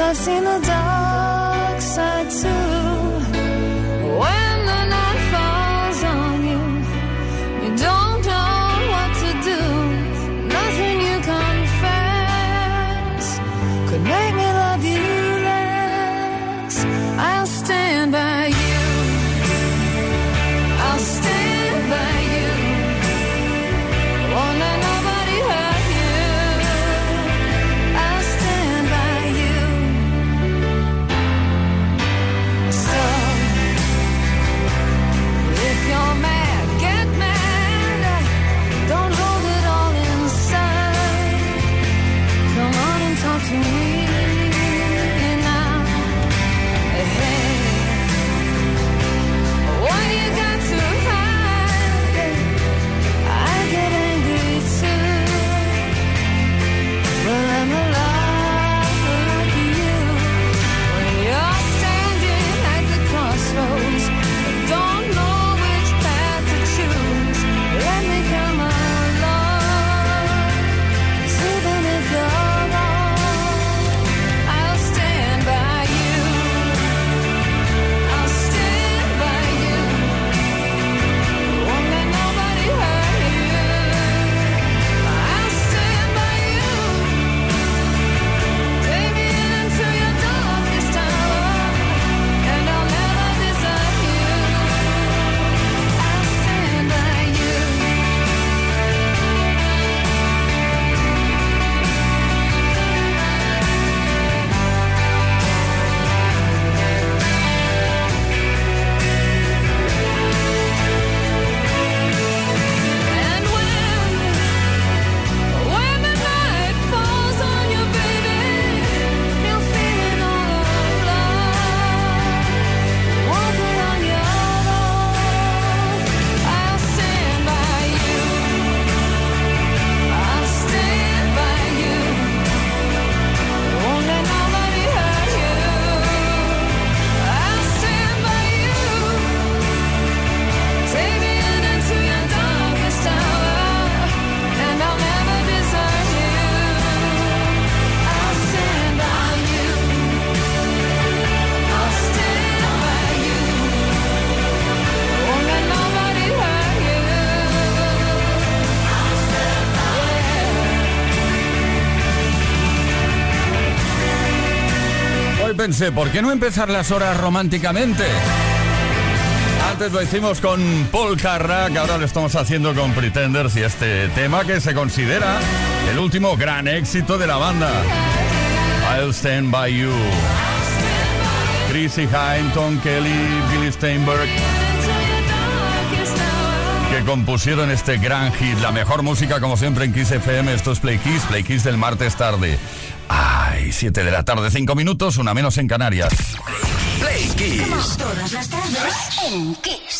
I've seen the dark ¿por qué no empezar las horas románticamente? Antes lo hicimos con Paul Carrack, ahora lo estamos haciendo con Pretenders y este tema que se considera el último gran éxito de la banda. I'll Stand By You. Chrissy Hine, Kelly, Billy Steinberg que compusieron este gran hit. La mejor música, como siempre, en Kiss FM. Esto es Play Kiss, Play Kiss del martes tarde. Ay, 7 de la tarde, 5 minutos, una menos en Canarias. Play Kiss. todas las tardes en Kiss.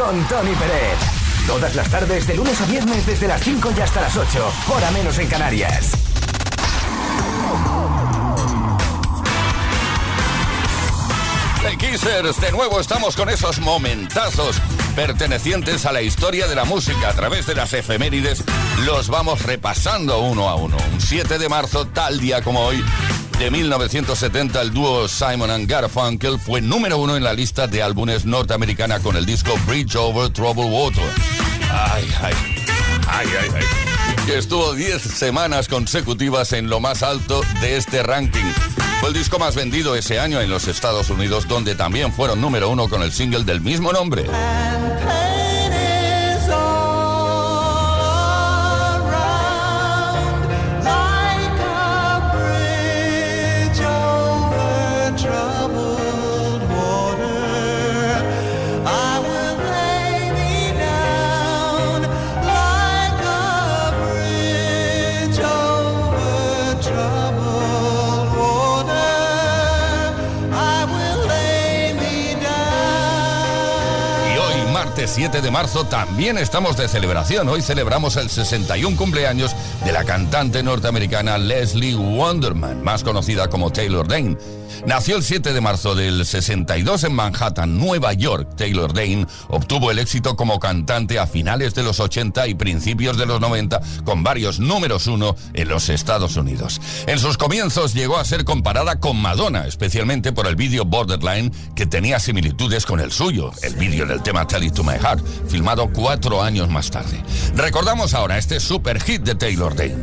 Con Tony Pérez. Todas las tardes, de lunes a viernes, desde las 5 y hasta las 8, hora menos en Canarias. Hey Kissers, de nuevo estamos con esos momentazos pertenecientes a la historia de la música. A través de las efemérides los vamos repasando uno a uno. Un 7 de marzo, tal día como hoy, de 1970, el dúo Simon and Garfunkel fue número uno en la lista de álbumes norteamericana con el disco Bridge Over Troubled Water. Ay, ay, ay, ay. Que estuvo 10 semanas consecutivas en lo más alto de este ranking. Fue el disco más vendido ese año en los Estados Unidos, donde también fueron número uno con el single del mismo nombre. 7 de marzo, también estamos de celebración. Hoy celebramos el 61 cumpleaños de la cantante norteamericana Leslie Wonderman, más conocida como Taylor Dane. Nació el 7 de marzo del 62 en Manhattan, Nueva York. Taylor Dane obtuvo el éxito como cantante a finales de los 80 y principios de los 90 con varios números uno en los Estados Unidos. En sus comienzos llegó a ser comparada con Madonna, especialmente por el vídeo Borderline que tenía similitudes con el suyo, el vídeo del tema Tell It to My Heart, filmado cuatro años más tarde. Recordamos ahora este super hit de Taylor Dane.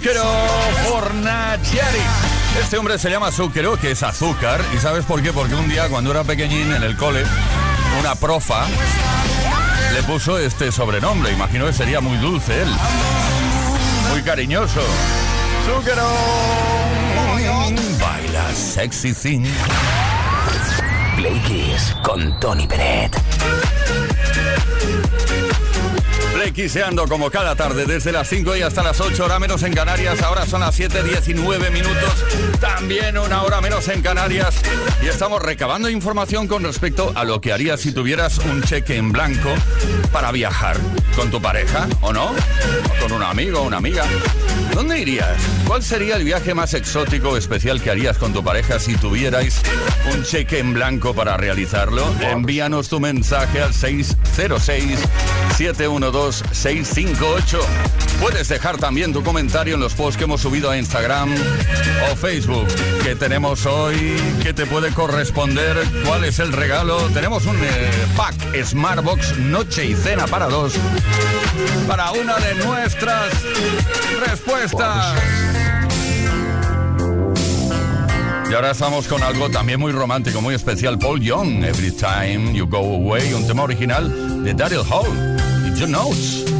Zúquero Fornaciari. Este hombre se llama Zúquero, que es azúcar. ¿Y sabes por qué? Porque un día, cuando era pequeñín en el cole, una profa le puso este sobrenombre. Imagino que sería muy dulce él. Muy cariñoso. Zúquero. Baila sexy thing. Play Kiss con Tony Peret. Play Kisseando como cada tarde, desde las 5 y hasta las 8, hora menos en Canarias. Ahora son las 7.19 minutos, también una hora menos en Canarias. Y estamos recabando información con respecto a lo que harías si tuvieras un cheque en blanco para viajar con tu pareja, ¿o no? O con un amigo o una amiga. ¿Dónde irías? ¿Cuál sería el viaje más exótico o especial que harías con tu pareja si tuvierais un cheque en blanco para realizarlo? Envíanos tu mensaje al 606 712 658. Puedes dejar también tu comentario en los posts que hemos subido a Instagram o Facebook. ¿Qué tenemos hoy? ¿Qué te puede corresponder? ¿Cuál es el regalo? Tenemos un eh, pack Smartbox Noche y Cena para dos. Para una de nuestras respuestas. Y ahora estamos con algo también muy romántico, muy especial. Paul Young, Every Time You Go Away, un tema original de Daryl Hall. to notes.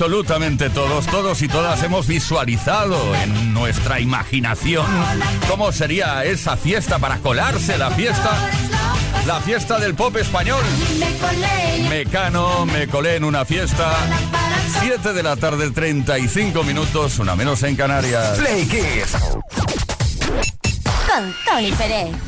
absolutamente todos, todos y todas hemos visualizado en nuestra imaginación cómo sería esa fiesta para colarse, la fiesta la fiesta del pop español. Mecano, me colé en una fiesta. 7 de la tarde, 35 minutos, una menos en Canarias. Play Kiss. Con Tony Pérez.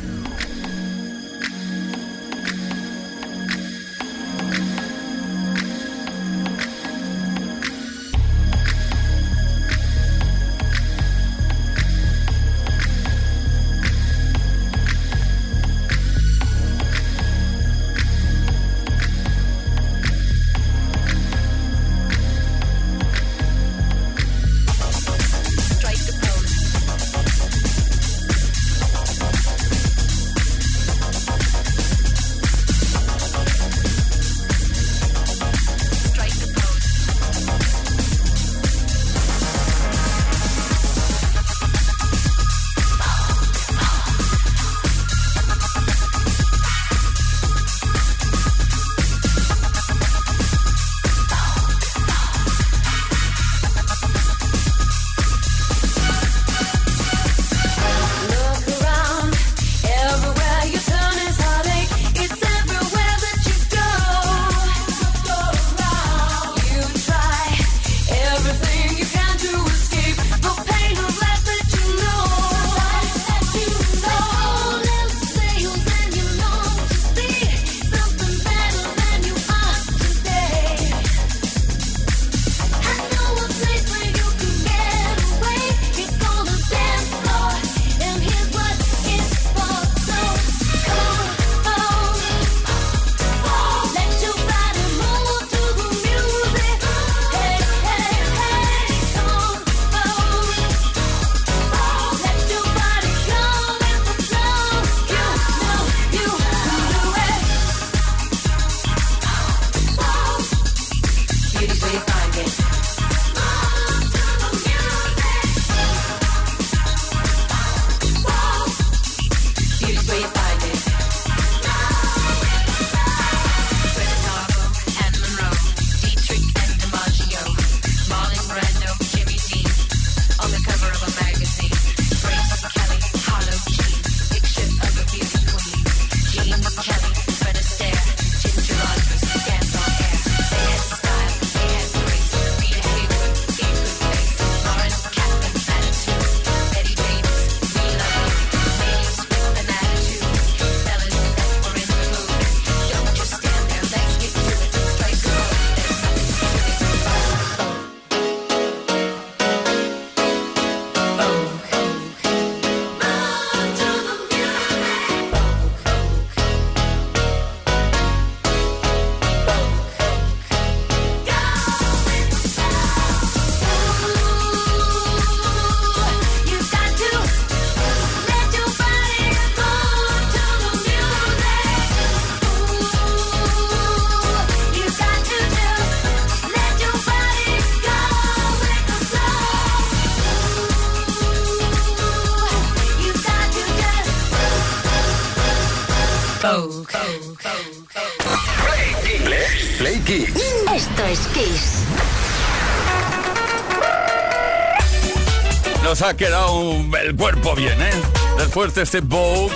Nos ha quedado el cuerpo bien, ¿eh? Después de este Vogue,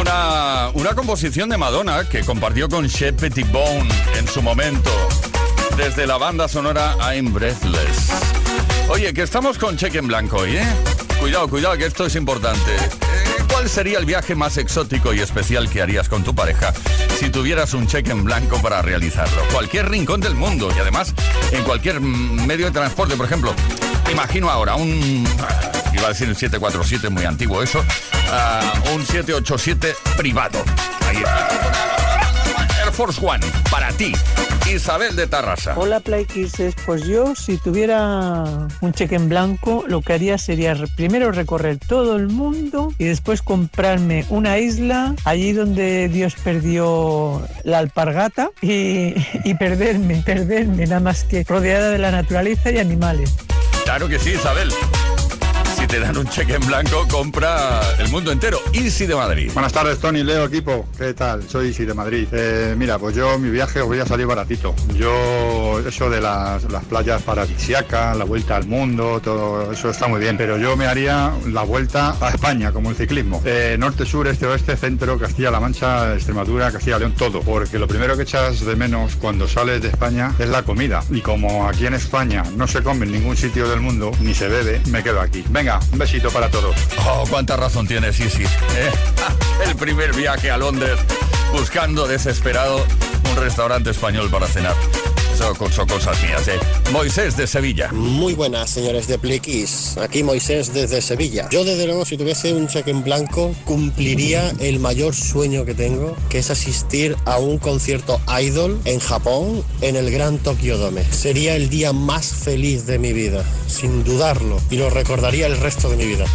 una, una composición de Madonna que compartió con Shep Pettibone en su momento, desde la banda sonora I'm Breathless. Oye, que estamos con cheque en blanco hoy, ¿eh? Cuidado, cuidado, que esto es importante. Eh, ¿Cuál sería el viaje más exótico y especial que harías con tu pareja si tuvieras un cheque en blanco para realizarlo? Cualquier rincón del mundo y además en cualquier medio de transporte, por ejemplo. Imagino ahora un... ah, Iba a decir un 747, muy antiguo eso. ah, un 787 privado. Ahí. Air Force One, para ti. Isabel de Tarrasa. Hola Play Kisses. pues yo si tuviera un cheque en blanco lo que haría sería primero recorrer todo el mundo y después comprarme una isla allí donde Dios perdió la alpargata y, y perderme, perderme nada más que rodeada de la naturaleza y animales. Claro que sí, Isabel. Te dan un cheque en blanco, compra el mundo entero. Easy de Madrid. Buenas tardes, Tony, Leo, equipo. ¿Qué tal? Soy Isi de Madrid. Eh, mira, pues yo mi viaje os voy a salir baratito. Yo, eso de las, las playas paradisiacas, la vuelta al mundo, todo eso está muy bien. Pero yo me haría la vuelta a España, como el ciclismo. Eh, norte, sur, este, oeste, centro, Castilla-La Mancha, Extremadura, Castilla-León, todo. Porque lo primero que echas de menos cuando sales de España es la comida. Y como aquí en España no se come en ningún sitio del mundo, ni se bebe, me quedo aquí. Venga, un besito para todos. Oh, cuánta razón tienes, Easy. ¿eh? El primer viaje a Londres buscando desesperado un restaurante español para cenar. Son cosas mías, ¿eh? Moisés de Sevilla. Muy buenas, señores de Pliquis. Aquí Moisés desde Sevilla. Yo, desde luego, si tuviese un cheque en blanco, cumpliría el mayor sueño que tengo, que es asistir a un concierto idol en Japón, en el Gran Tokyo Dome. Sería el día más feliz de mi vida, sin dudarlo, y lo recordaría el resto de mi vida.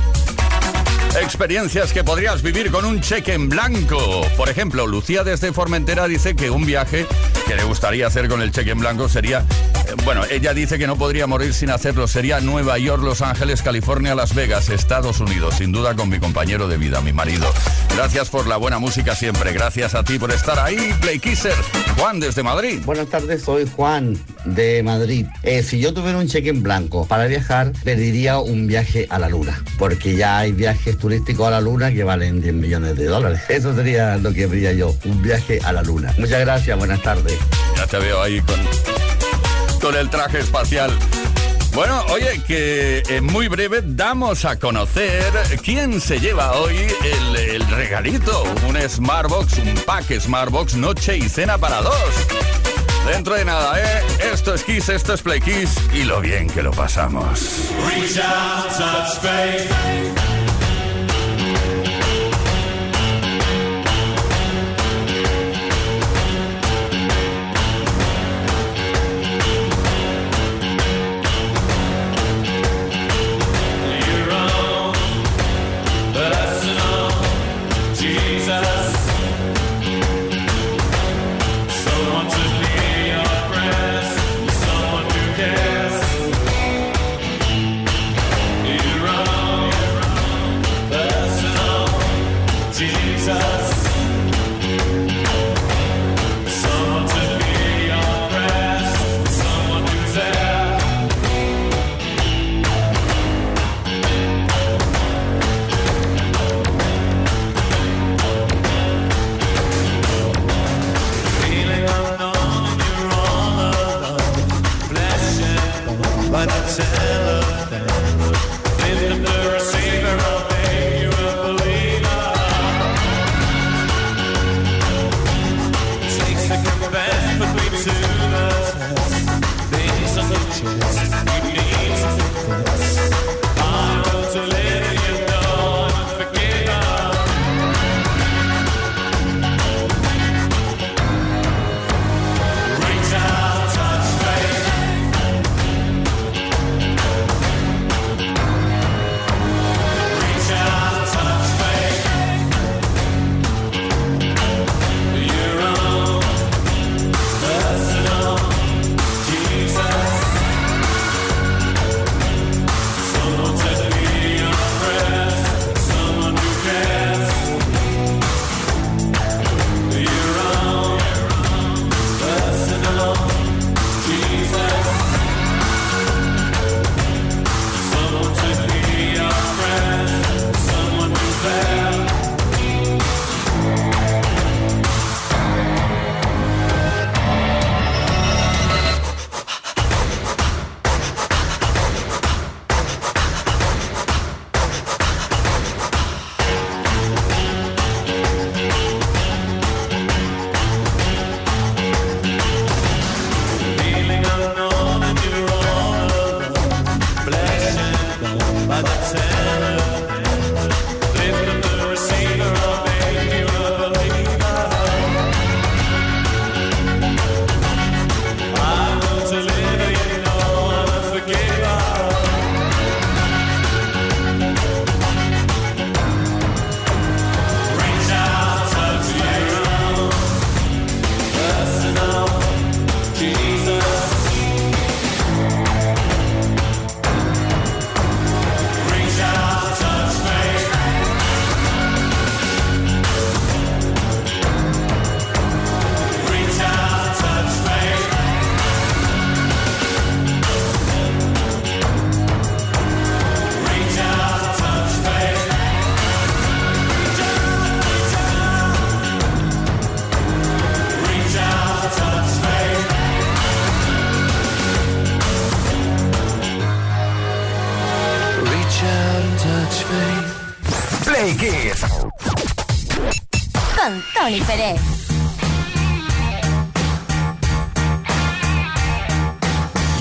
Experiencias que podrías vivir con un cheque en blanco. Por ejemplo, Lucía desde Formentera dice que un viaje que le gustaría hacer con el cheque en blanco sería, eh, bueno, ella dice que no podría morir sin hacerlo, sería Nueva York, Los Ángeles, California, Las Vegas, Estados Unidos, sin duda con mi compañero de vida, mi marido. Gracias por la buena música siempre, gracias a ti por estar ahí, Play Kisser. Juan desde Madrid. Buenas tardes, soy Juan de Madrid. Eh, si yo tuviera un cheque en blanco para viajar, pediría un viaje a la luna, porque ya hay viajes turísticos a la luna que valen 10 millones de dólares. Eso sería lo que haría yo, un viaje a la luna. Muchas gracias, buenas tardes. Ya te veo ahí con, con el traje espacial. Bueno, oye, que en muy breve damos a conocer quién se lleva hoy el, regalito. Un Smartbox, un pack Smartbox, noche y cena para dos. Dentro de nada, ¿eh? Esto es Kiss, esto es Play Kiss y lo bien que lo pasamos.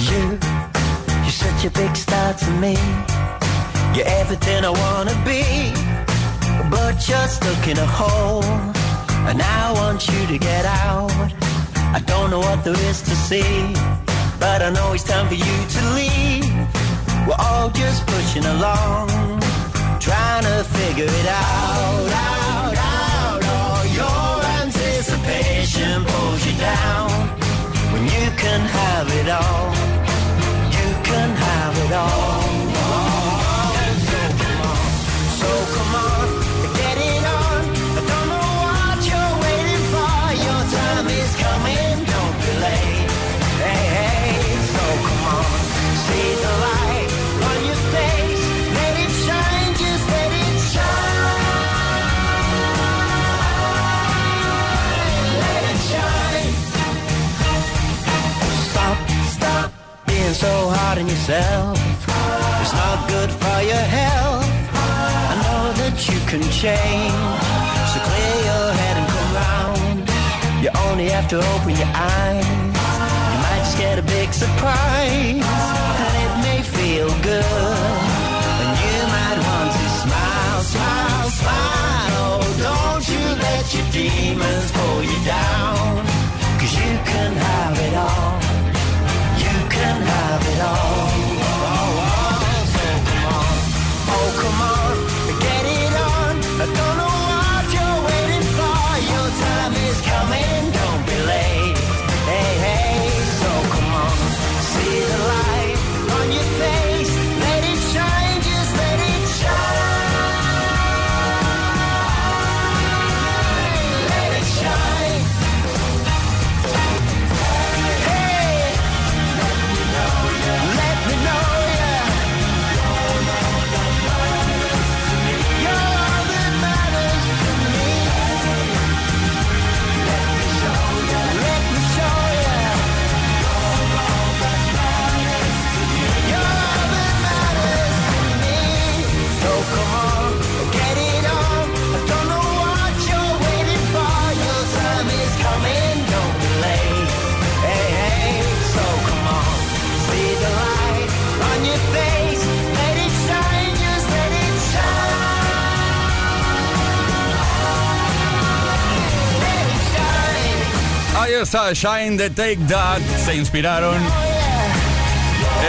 You, you're such a big star to me. You're everything I wanna be, but you're stuck in a hole, and I want you to get out. I don't know what there is to see, but I know it's time for you to leave. We're all just pushing along, trying to figure it out. Anticipation pulls you down when you can have it all. You can have it all. So hard on yourself. It's not good for your health. I know that you can change. So clear your head and come round. You only have to open your eyes. You might just get a big surprise. And it may feel good. And you might want to smile, smile, smile. Oh, don't you let your demons pull you down. Cause you can have it all long está Shine the Take That. Se inspiraron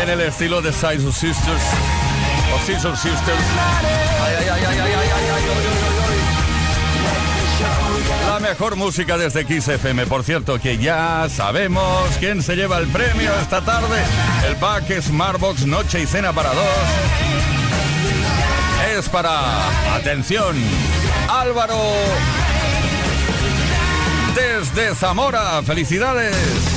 en el estilo de Sides of Sisters. O Sisters. La mejor música desde XFM. Por cierto, que ya sabemos quién se lleva el premio esta tarde. El pack Smartbox Noche y Cena para dos. Es para, atención, Álvaro desde Zamora. Felicidades.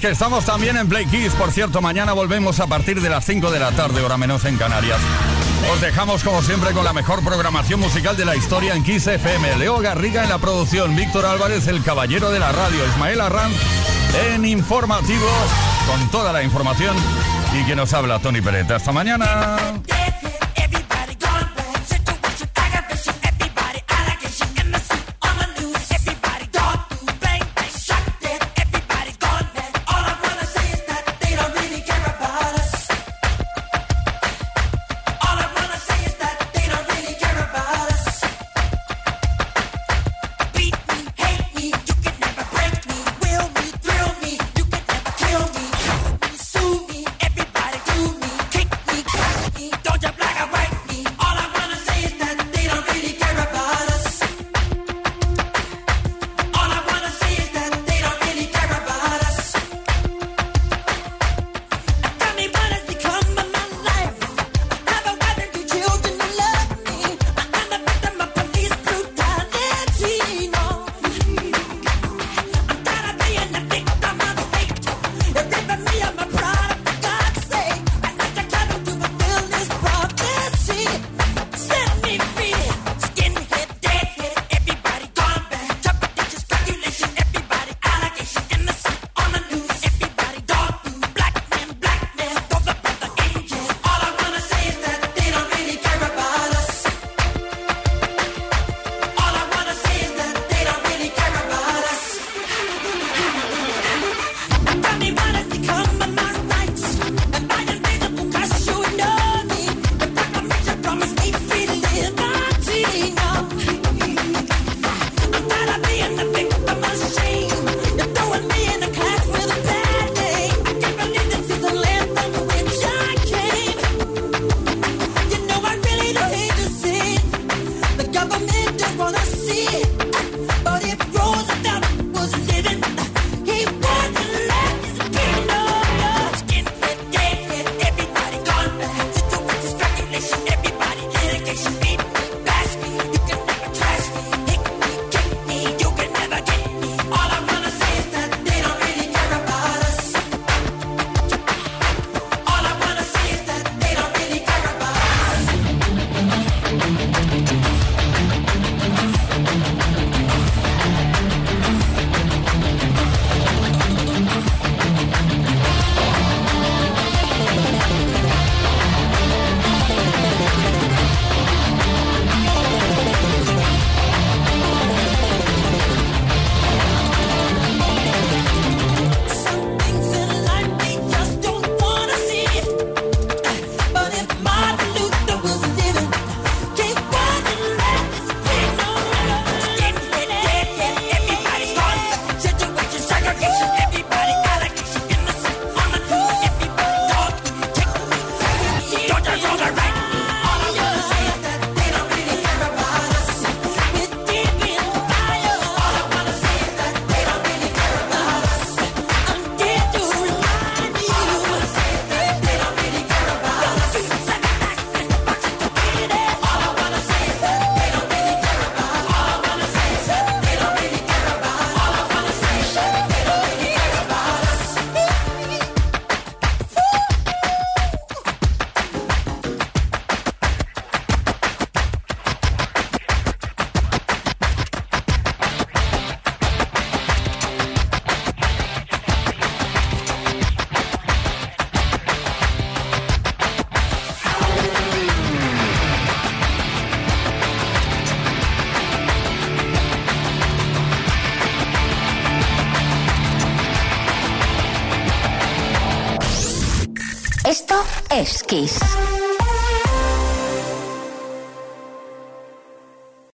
Que estamos también en Play Kiss. Por cierto, mañana volvemos a partir de las 5 de la tarde, hora menos en Canarias. Os dejamos como siempre con la mejor programación musical de la historia en Kiss FM. Leo Garriga en la producción, Víctor Álvarez, el caballero de la radio, Ismael Arranz en informativos, con toda la información. Y quien nos habla, Tony Pereta. Hasta mañana. Esto es Kiss.